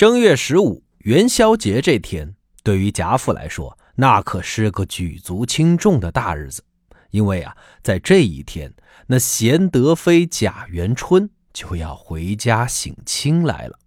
正月十五元宵节这天，对于贾府来说，那可是个举足轻重的大日子。因为啊，在这一天，那贤德妃贾元春就要回家省亲来了。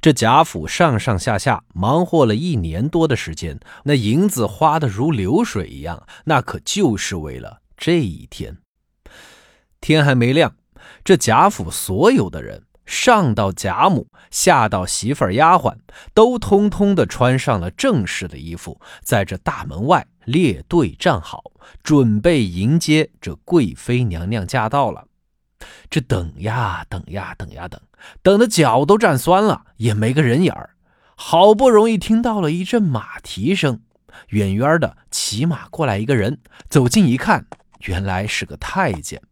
这贾府上上下下忙活了一年多的时间，那银子花的如流水一样，那可就是为了这一天。天还没亮，这贾府所有的人。上到贾母，下到媳妇儿、丫鬟，都通通的穿上了正式的衣服，在这大门外列队站好，准备迎接这贵妃娘娘驾到了。这等呀等呀等呀等，等的脚都站酸了，也没个人影儿。好不容易听到了一阵马蹄声，远远的骑马过来一个人，走近一看，原来是个太监。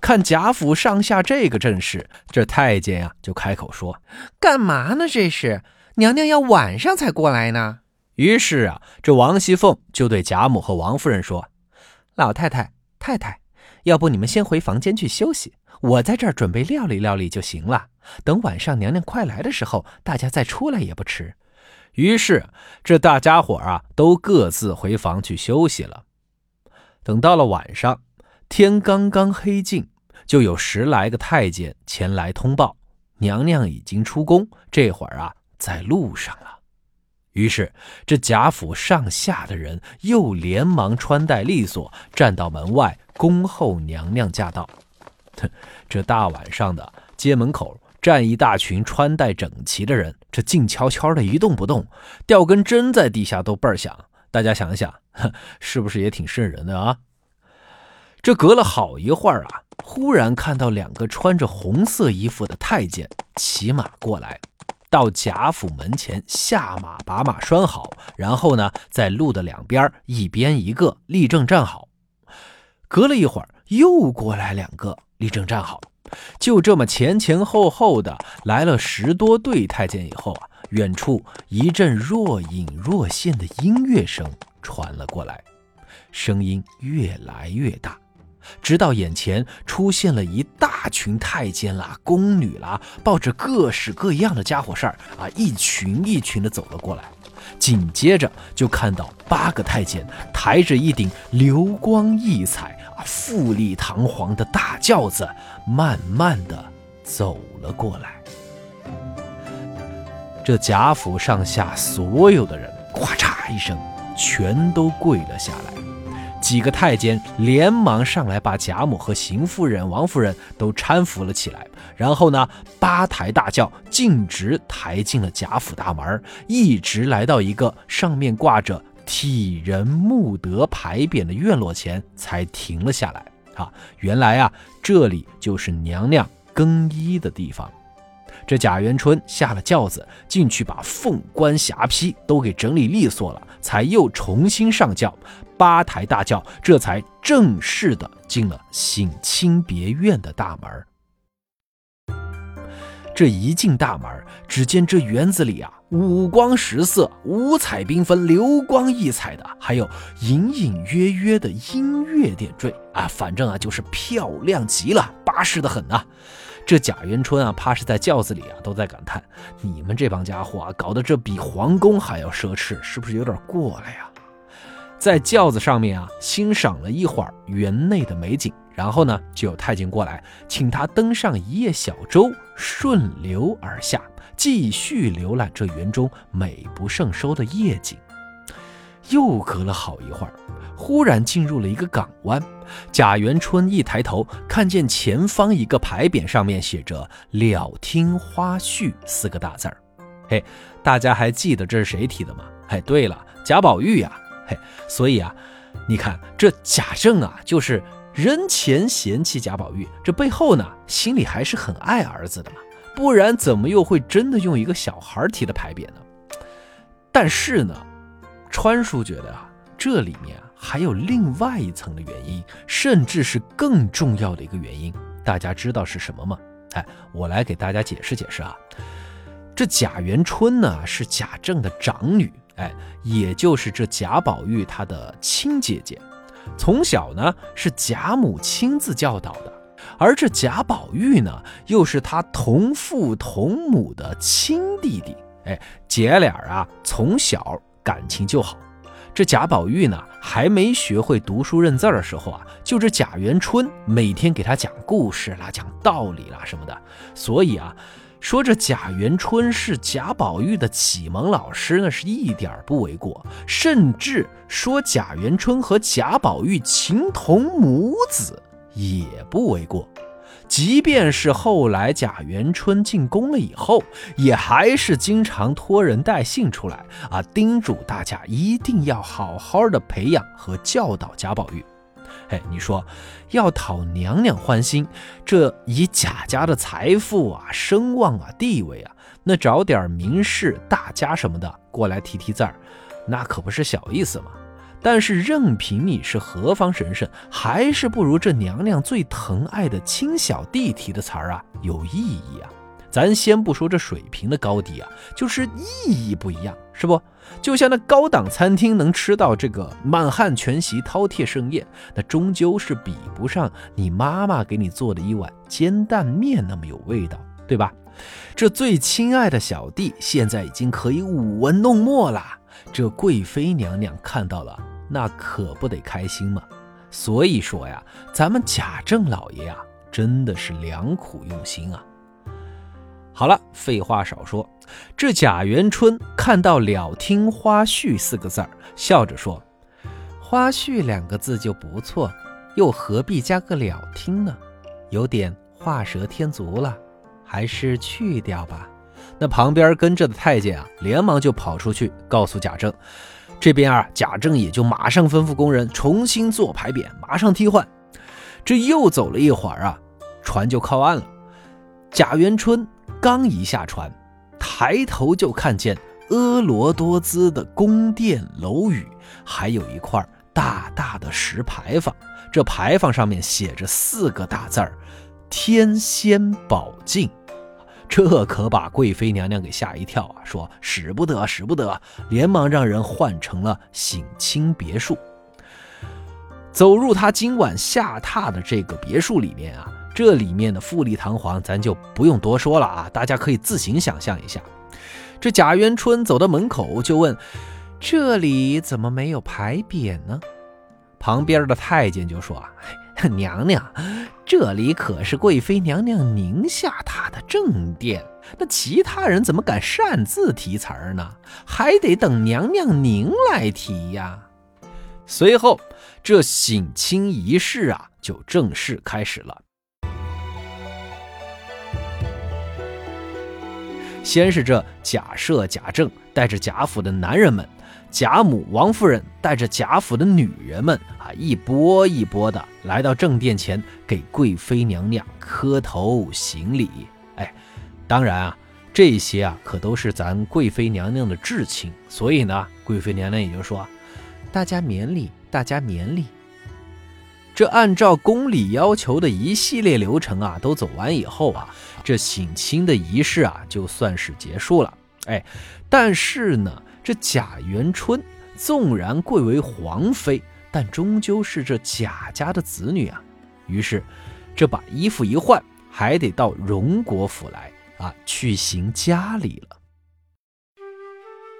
看贾府上下这个阵势，这太监呀就开口说：“干嘛呢？这是娘娘要晚上才过来呢。”于是啊，这王熙凤就对贾母和王夫人说：“老太太、太太，要不你们先回房间去休息，我在这儿准备料理料理就行了。等晚上娘娘快来的时候，大家再出来也不迟。”于是这大家伙啊都各自回房去休息了。等到了晚上。天刚刚黑尽，就有十来个太监前来通报，娘娘已经出宫，这会儿啊在路上了。于是这贾府上下的人又连忙穿戴利索，站到门外恭候娘娘驾到。这大晚上的，街门口站一大群穿戴整齐的人，这静悄悄的一动不动，掉根针在地下都倍儿响。大家想一想，是不是也挺瘆人的啊？这隔了好一会儿啊，忽然看到两个穿着红色衣服的太监骑马过来，到贾府门前下马，把马拴好，然后呢，在路的两边一边一个立正站好。隔了一会儿，又过来两个立正站好，就这么前前后后的来了十多对太监以后啊，远处一阵若隐若现的音乐声传了过来，声音越来越大。直到眼前出现了一大群太监啦、宫女啦，抱着各式各样的家伙事儿啊，一群一群的走了过来。紧接着就看到八个太监抬着一顶流光溢彩啊、富丽堂皇的大轿子，慢慢的走了过来。这贾府上下所有的人，咔嚓一声，全都跪了下来。几个太监连忙上来，把贾母和邢夫人、王夫人都搀扶了起来。然后呢，八抬大轿径直抬进了贾府大门，一直来到一个上面挂着“体仁慕德”牌匾的院落前，才停了下来。啊，原来啊，这里就是娘娘更衣的地方。这贾元春下了轿子，进去把凤冠霞帔都给整理利索了，才又重新上轿。八抬大轿这才正式的进了省亲别院的大门。这一进大门，只见这园子里啊，五光十色、五彩缤纷、流光溢彩的，还有隐隐约约的音乐点缀啊，反正啊就是漂亮极了，巴适的很呐。这贾元春啊，怕是在轿子里啊，都在感叹：你们这帮家伙啊，搞得这比皇宫还要奢侈，是不是有点过了呀？在轿子上面啊，欣赏了一会儿园内的美景，然后呢，就有太监过来，请他登上一叶小舟，顺流而下，继续浏览这园中美不胜收的夜景。又隔了好一会儿，忽然进入了一个港湾。贾元春一抬头，看见前方一个牌匾，上面写着“了听花絮”四个大字儿。嘿，大家还记得这是谁提的吗？哎，对了，贾宝玉呀。嘿，所以啊，你看这贾政啊，就是人前嫌弃贾宝玉，这背后呢，心里还是很爱儿子的嘛，不然怎么又会真的用一个小孩提的牌匾呢？但是呢，川叔觉得啊，这里面还有另外一层的原因，甚至是更重要的一个原因，大家知道是什么吗？哎，我来给大家解释解释啊，这贾元春呢是贾政的长女。哎，也就是这贾宝玉他的亲姐姐，从小呢是贾母亲自教导的，而这贾宝玉呢又是他同父同母的亲弟弟。哎，姐俩啊从小感情就好。这贾宝玉呢还没学会读书认字的时候啊，就这贾元春每天给他讲故事啦、讲道理啦什么的，所以啊。说这贾元春是贾宝玉的启蒙老师，那是一点不为过。甚至说贾元春和贾宝玉情同母子也不为过。即便是后来贾元春进宫了以后，也还是经常托人带信出来啊，叮嘱大家一定要好好的培养和教导贾宝玉。哎，你说要讨娘娘欢心，这以贾家的财富啊、声望啊、地位啊，那找点名士大家什么的过来提提字儿，那可不是小意思嘛。但是任凭你是何方神圣，还是不如这娘娘最疼爱的亲小弟提的词儿啊有意义啊。咱先不说这水平的高低啊，就是意义不一样，是不？就像那高档餐厅能吃到这个满汉全席、饕餮盛宴，那终究是比不上你妈妈给你做的一碗煎蛋面那么有味道，对吧？这最亲爱的小弟现在已经可以舞文弄墨了，这贵妃娘娘看到了，那可不得开心吗？所以说呀，咱们贾政老爷啊，真的是良苦用心啊。好了，废话少说。这贾元春看到“了听花絮”四个字儿，笑着说：“花絮两个字就不错，又何必加个了听呢？有点画蛇添足了，还是去掉吧。”那旁边跟着的太监啊，连忙就跑出去告诉贾政。这边啊，贾政也就马上吩咐工人重新做牌匾，马上替换。这又走了一会儿啊，船就靠岸了。贾元春。刚一下船，抬头就看见婀娜多姿的宫殿楼宇，还有一块大大的石牌坊。这牌坊上面写着四个大字儿：“天仙宝镜。”这可把贵妃娘娘给吓一跳啊！说使不得，使不得，连忙让人换成了省亲别墅。走入他今晚下榻的这个别墅里面啊。这里面的富丽堂皇，咱就不用多说了啊，大家可以自行想象一下。这贾元春走到门口就问：“这里怎么没有牌匾呢？”旁边的太监就说：“娘娘，这里可是贵妃娘娘您下榻的正殿，那其他人怎么敢擅自题词儿呢？还得等娘娘您来提呀。”随后，这省亲仪式啊，就正式开始了。先是这贾赦、贾政带着贾府的男人们，贾母、王夫人带着贾府的女人们啊，一波一波的来到正殿前，给贵妃娘娘磕头行礼。哎，当然啊，这些啊可都是咱贵妃娘娘的至亲，所以呢，贵妃娘娘也就说：“大家免礼，大家免礼。”这按照宫里要求的一系列流程啊，都走完以后啊，这省亲的仪式啊，就算是结束了。哎，但是呢，这贾元春纵然贵为皇妃，但终究是这贾家的子女啊。于是，这把衣服一换，还得到荣国府来啊，去行家礼了。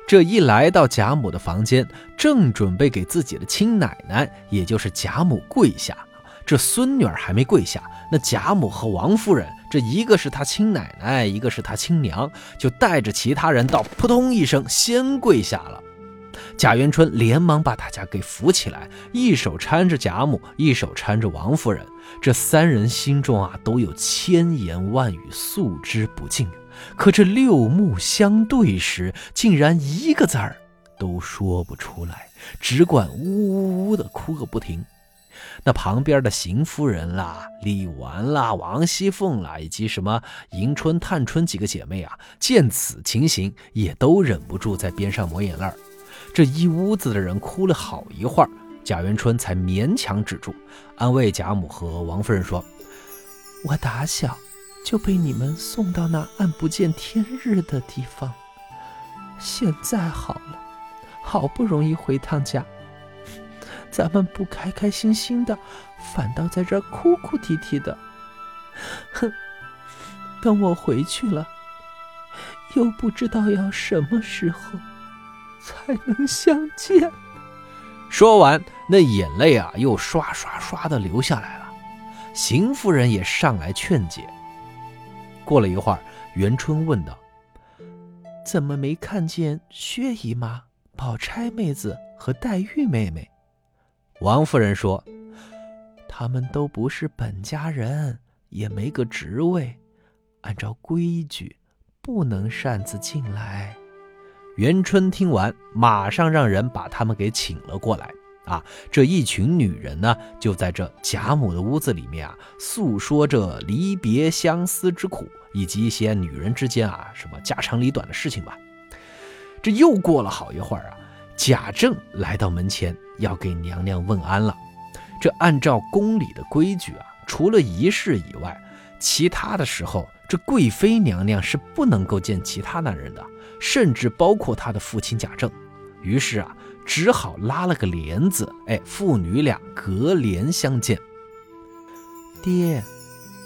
这一来到贾母的房间，正准备给自己的亲奶奶，也就是贾母跪下，这孙女儿还没跪下，那贾母和王夫人，这一个是她亲奶奶，一个是她亲娘，就带着其他人到，扑通一声先跪下了。贾元春连忙把大家给扶起来，一手搀着贾母，一手搀着王夫人，这三人心中啊都有千言万语诉之不尽。可这六目相对时，竟然一个字儿都说不出来，只管呜呜呜的哭个不停。那旁边的邢夫人啦、李纨啦、王熙凤啦，以及什么迎春、探春几个姐妹啊，见此情形，也都忍不住在边上抹眼泪儿这一屋子的人哭了好一会儿，贾元春才勉强止住，安慰贾母和王夫人说：“我打小。”就被你们送到那暗不见天日的地方。现在好了，好不容易回趟家，咱们不开开心心的，反倒在这哭哭啼啼的。哼，等我回去了，又不知道要什么时候才能相见。说完，那眼泪啊，又刷刷刷的流下来了。邢夫人也上来劝解。过了一会儿，元春问道：“怎么没看见薛姨妈、宝钗妹子和黛玉妹妹？”王夫人说：“他们都不是本家人，也没个职位，按照规矩，不能擅自进来。”元春听完，马上让人把他们给请了过来。啊，这一群女人呢，就在这贾母的屋子里面啊，诉说着离别相思之苦，以及一些女人之间啊什么家长里短的事情吧。这又过了好一会儿啊，贾政来到门前，要给娘娘问安了。这按照宫里的规矩啊，除了仪式以外，其他的时候，这贵妃娘娘是不能够见其他男人的。甚至包括她的父亲贾政，于是啊，只好拉了个帘子，哎，父女俩隔帘相见。爹，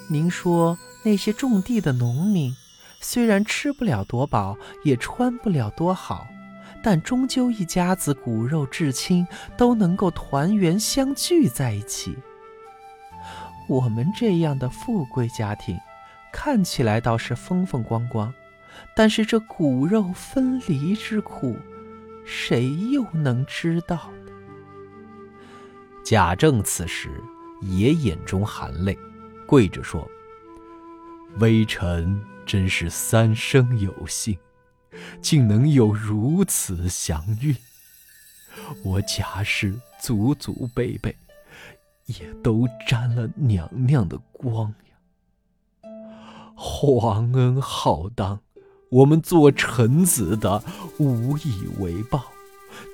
您说那些种地的农民，虽然吃不了多饱，也穿不了多好，但终究一家子骨肉至亲，都能够团圆相聚在一起。我们这样的富贵家庭，看起来倒是风风光光。但是这骨肉分离之苦，谁又能知道呢？贾政此时也眼中含泪，跪着说：“微臣真是三生有幸，竟能有如此祥运。我贾氏祖祖辈辈，也都沾了娘娘的光呀。皇恩浩荡。”我们做臣子的无以为报，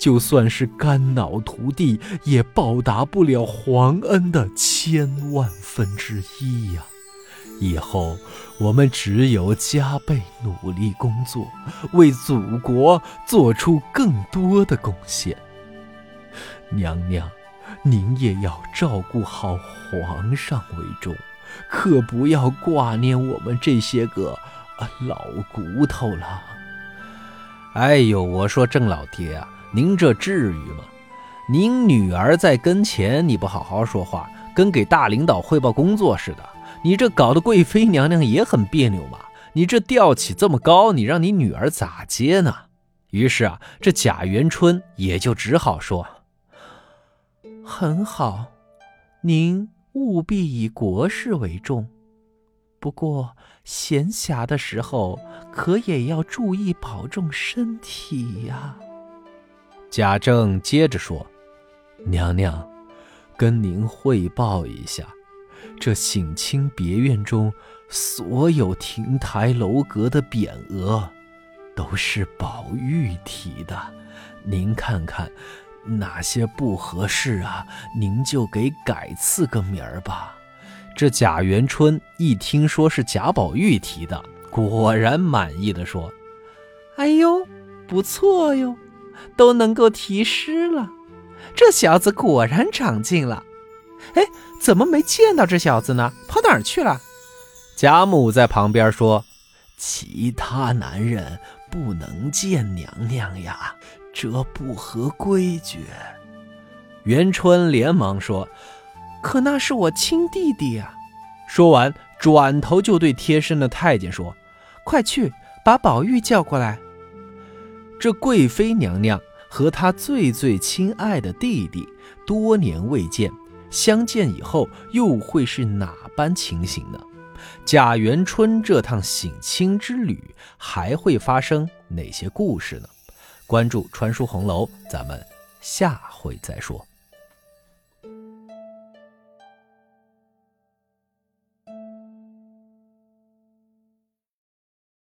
就算是肝脑涂地，也报答不了皇恩的千万分之一呀！以后我们只有加倍努力工作，为祖国做出更多的贡献。娘娘，您也要照顾好皇上为重，可不要挂念我们这些个。老骨头了，哎呦！我说郑老爹啊，您这至于吗？您女儿在跟前，你不好好说话，跟给大领导汇报工作似的。你这搞得贵妃娘娘也很别扭嘛。你这调起这么高，你让你女儿咋接呢？于是啊，这贾元春也就只好说：“很好，您务必以国事为重。”不过闲暇的时候，可也要注意保重身体呀。贾政接着说：“娘娘，跟您汇报一下，这省亲别院中所有亭台楼阁的匾额，都是宝玉题的。您看看哪些不合适啊？您就给改赐个名儿吧。”这贾元春一听说是贾宝玉提的，果然满意的说：“哎呦，不错哟，都能够题诗了。这小子果然长进了。哎，怎么没见到这小子呢？跑哪儿去了？”贾母在旁边说：“其他男人不能见娘娘呀，这不合规矩。”元春连忙说。可那是我亲弟弟呀！说完，转头就对贴身的太监说：“快去把宝玉叫过来。”这贵妃娘娘和她最最亲爱的弟弟多年未见，相见以后又会是哪般情形呢？贾元春这趟省亲之旅还会发生哪些故事呢？关注“传书红楼”，咱们下回再说。